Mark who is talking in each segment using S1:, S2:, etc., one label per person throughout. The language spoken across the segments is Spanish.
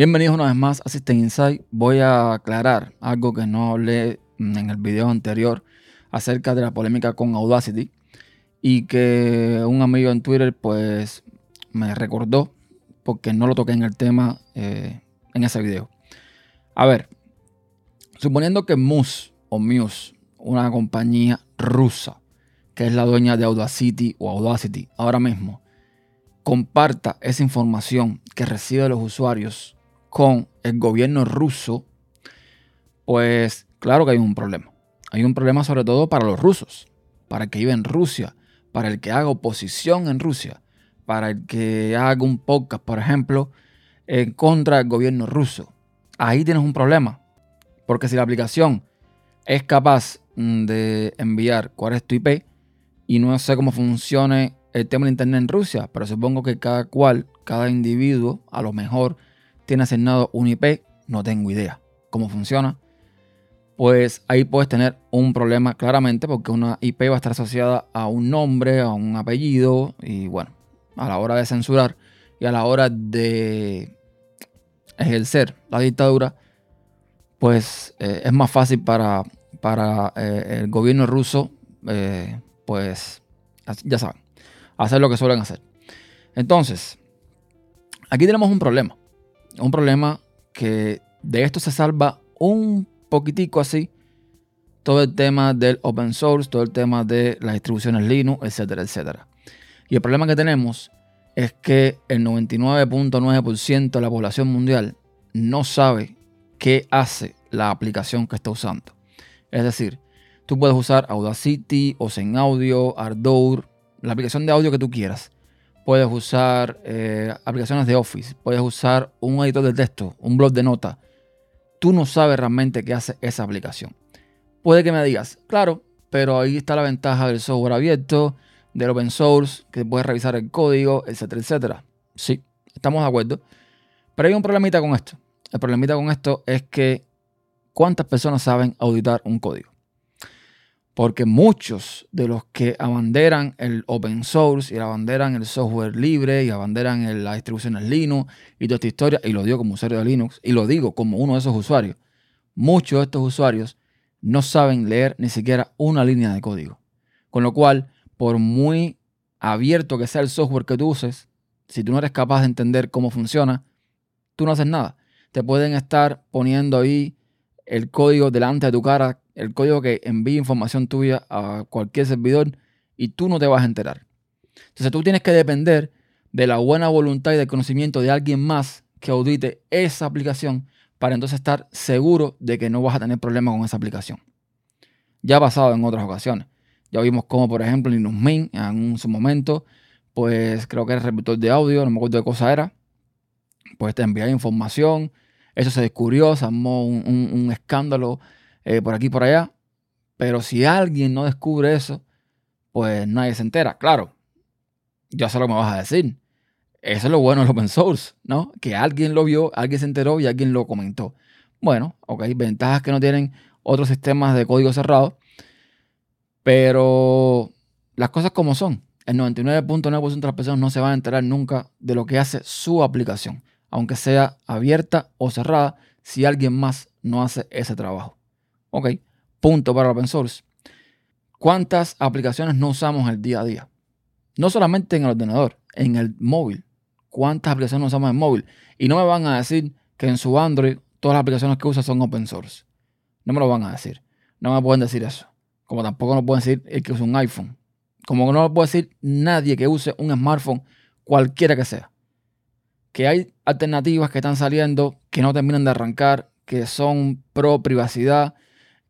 S1: Bienvenidos una vez más a System Insight. Voy a aclarar algo que no hablé en el video anterior acerca de la polémica con Audacity y que un amigo en Twitter pues me recordó porque no lo toqué en el tema eh, en ese video. A ver, suponiendo que Muse o Muse, una compañía rusa que es la dueña de Audacity o Audacity ahora mismo, comparta esa información que recibe los usuarios con el gobierno ruso, pues claro que hay un problema. Hay un problema sobre todo para los rusos, para el que vive en Rusia, para el que haga oposición en Rusia, para el que haga un podcast, por ejemplo, en contra del gobierno ruso. Ahí tienes un problema, porque si la aplicación es capaz mm, de enviar cuál es tu IP, y no sé cómo funcione el tema de Internet en Rusia, pero supongo que cada cual, cada individuo, a lo mejor tiene asignado un IP, no tengo idea cómo funciona, pues ahí puedes tener un problema claramente porque una IP va a estar asociada a un nombre, a un apellido y bueno, a la hora de censurar y a la hora de ejercer la dictadura, pues eh, es más fácil para, para eh, el gobierno ruso, eh, pues ya saben, hacer lo que suelen hacer. Entonces, aquí tenemos un problema un problema que de esto se salva un poquitico así todo el tema del open source, todo el tema de las distribuciones Linux, etcétera, etcétera. Y el problema que tenemos es que el 99.9% de la población mundial no sabe qué hace la aplicación que está usando. Es decir, tú puedes usar Audacity, o Audio, Ardour, la aplicación de audio que tú quieras puedes usar eh, aplicaciones de Office, puedes usar un editor de texto, un blog de notas. Tú no sabes realmente qué hace esa aplicación. Puede que me digas, claro, pero ahí está la ventaja del software abierto, del open source, que puedes revisar el código, etcétera, etcétera. Sí, estamos de acuerdo. Pero hay un problemita con esto. El problemita con esto es que ¿cuántas personas saben auditar un código? Porque muchos de los que abanderan el open source y abanderan el software libre y abanderan las distribuciones Linux y toda esta historia, y lo digo como usuario de Linux y lo digo como uno de esos usuarios, muchos de estos usuarios no saben leer ni siquiera una línea de código. Con lo cual, por muy abierto que sea el software que tú uses, si tú no eres capaz de entender cómo funciona, tú no haces nada. Te pueden estar poniendo ahí el código delante de tu cara el código que envía información tuya a cualquier servidor y tú no te vas a enterar. Entonces tú tienes que depender de la buena voluntad y del conocimiento de alguien más que audite esa aplicación para entonces estar seguro de que no vas a tener problemas con esa aplicación. Ya ha pasado en otras ocasiones. Ya vimos como, por ejemplo, Linux Mint en su momento, pues creo que era el de audio, no me acuerdo de cosa era, pues te enviaba información, eso se descubrió, se armó un escándalo eh, por aquí y por allá. Pero si alguien no descubre eso, pues nadie se entera. Claro, yo sé lo que me vas a decir. Eso es lo bueno del open source, ¿no? Que alguien lo vio, alguien se enteró y alguien lo comentó. Bueno, ok, ventajas que no tienen otros sistemas de código cerrado. Pero las cosas como son. El 99.9% de las personas no se van a enterar nunca de lo que hace su aplicación, aunque sea abierta o cerrada, si alguien más no hace ese trabajo. Ok, punto para open source. ¿Cuántas aplicaciones no usamos el día a día? No solamente en el ordenador, en el móvil. ¿Cuántas aplicaciones no usamos en el móvil? Y no me van a decir que en su Android todas las aplicaciones que usa son open source. No me lo van a decir. No me pueden decir eso. Como tampoco no pueden decir el que usa un iPhone. Como no lo puede decir nadie que use un smartphone, cualquiera que sea. Que hay alternativas que están saliendo que no terminan de arrancar, que son pro privacidad,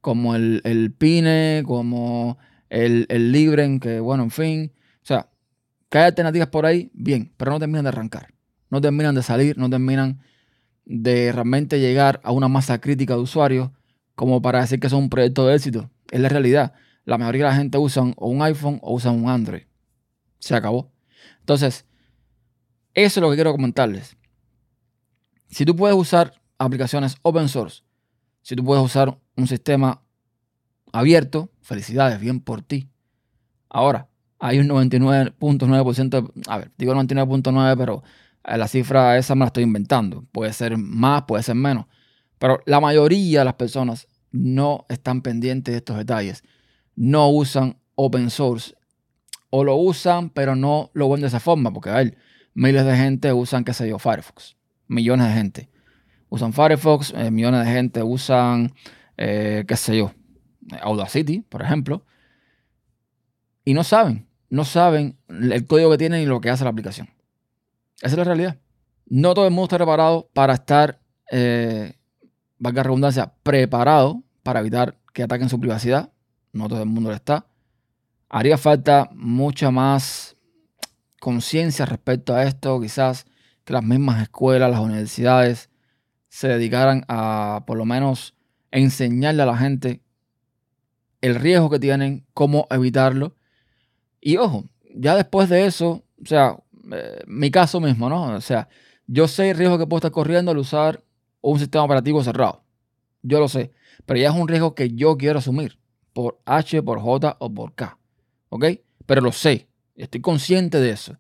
S1: como el, Pine, como el, el Libren, que bueno, en fin. O sea, que hay alternativas por ahí, bien, pero no terminan de arrancar. No terminan de salir, no terminan de realmente llegar a una masa crítica de usuarios como para decir que son un proyecto de éxito. Es la realidad. La mayoría de la gente usa o un iPhone o usa un Android. Se acabó. Entonces, eso es lo que quiero comentarles. Si tú puedes usar aplicaciones open source, si tú puedes usar un sistema abierto, felicidades, bien por ti. Ahora, hay un 99.9%, a ver, digo 99.9, pero Eh, la cifra esa me la estoy inventando. Puede ser más, puede ser menos. Pero la mayoría de las personas no están pendientes de estos detalles. No usan open source. O lo usan, pero no lo ven de esa forma. Porque, a ver, miles de gente usan, qué sé yo, Firefox. Millones de gente usan Firefox. Eh, millones de gente usan, eh, qué sé yo, Audacity, por ejemplo. Y no saben. No saben el código que tienen y lo que hace la aplicación. Esa es la realidad. No todo el mundo está preparado para estar, eh, valga redundancia, preparado para evitar que ataquen su privacidad. No todo el mundo lo está. Haría falta mucha más conciencia respecto a esto. Quizás que las mismas escuelas, las universidades se dedicaran a por lo menos enseñarle a la gente el riesgo que tienen, cómo evitarlo. Y ojo, ya después de eso, o sea, eh, mi caso mismo, ¿no? O sea, yo sé el riesgo que puedo estar corriendo al usar un sistema operativo cerrado. Yo lo sé. Pero ya es un riesgo que yo quiero asumir. Por H, por J o por K. ¿Ok? Pero lo sé. Estoy consciente de eso.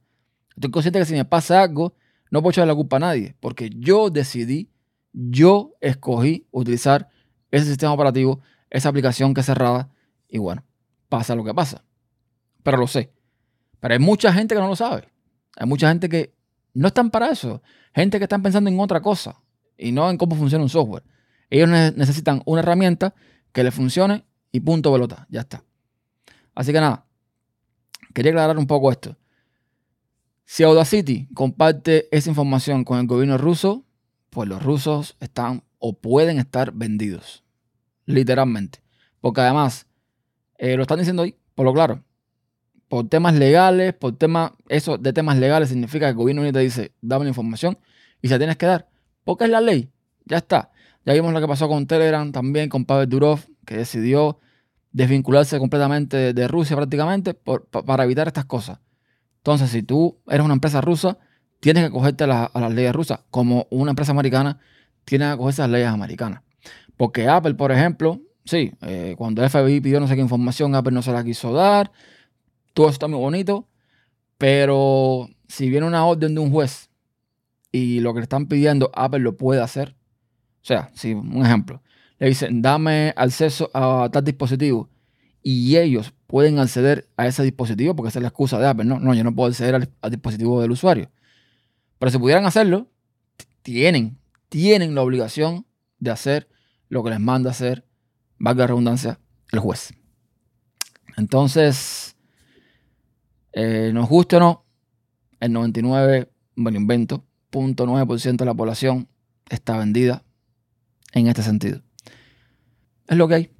S1: Estoy consciente que si me pasa algo, no puedo echarle la culpa a nadie. Porque yo decidí, yo escogí utilizar ese sistema operativo, esa aplicación que es cerrada. Y bueno, pasa lo que pasa. Pero lo sé. Pero hay mucha gente que no lo sabe. Hay mucha gente que no están para eso. Gente que están pensando en otra cosa y no en cómo funciona un software. Ellos necesitan una herramienta que les funcione y punto pelota. Ya está. Así que nada, quería aclarar un poco esto. Si Audacity comparte esa información con el gobierno ruso, pues los rusos están o pueden estar vendidos. Literalmente. Porque además, eh, lo están diciendo ahí, por lo claro por temas legales, por temas, eso de temas legales significa que el gobierno te dice, dame la información y se tienes que dar. Porque es la ley. Ya está. Ya vimos lo que pasó con Telegram también, con Pavel Durov, que decidió desvincularse completamente de, Rusia prácticamente para evitar estas cosas. Entonces, si tú eres una empresa rusa, tienes que acogerte a, las leyes rusas. Como una empresa americana, tienes que acogerse a las leyes americanas. Porque Apple, por ejemplo, sí, eh, cuando el FBI pidió no sé qué información, Apple no se la quiso dar todo está muy bonito, pero si viene una orden de un juez y lo que le están pidiendo Apple lo puede hacer, o sea, si un ejemplo, le dicen dame acceso a tal dispositivo y ellos pueden acceder a ese dispositivo porque esa es la excusa de Apple, no, no, yo no puedo acceder al, dispositivo del usuario. Pero si pudieran hacerlo, tienen, tienen la obligación de hacer lo que les manda hacer, valga la redundancia, el juez. Entonces, eh, nos guste o no, el 99, bueno, invento, de la población está vendida en este sentido. Es lo que hay.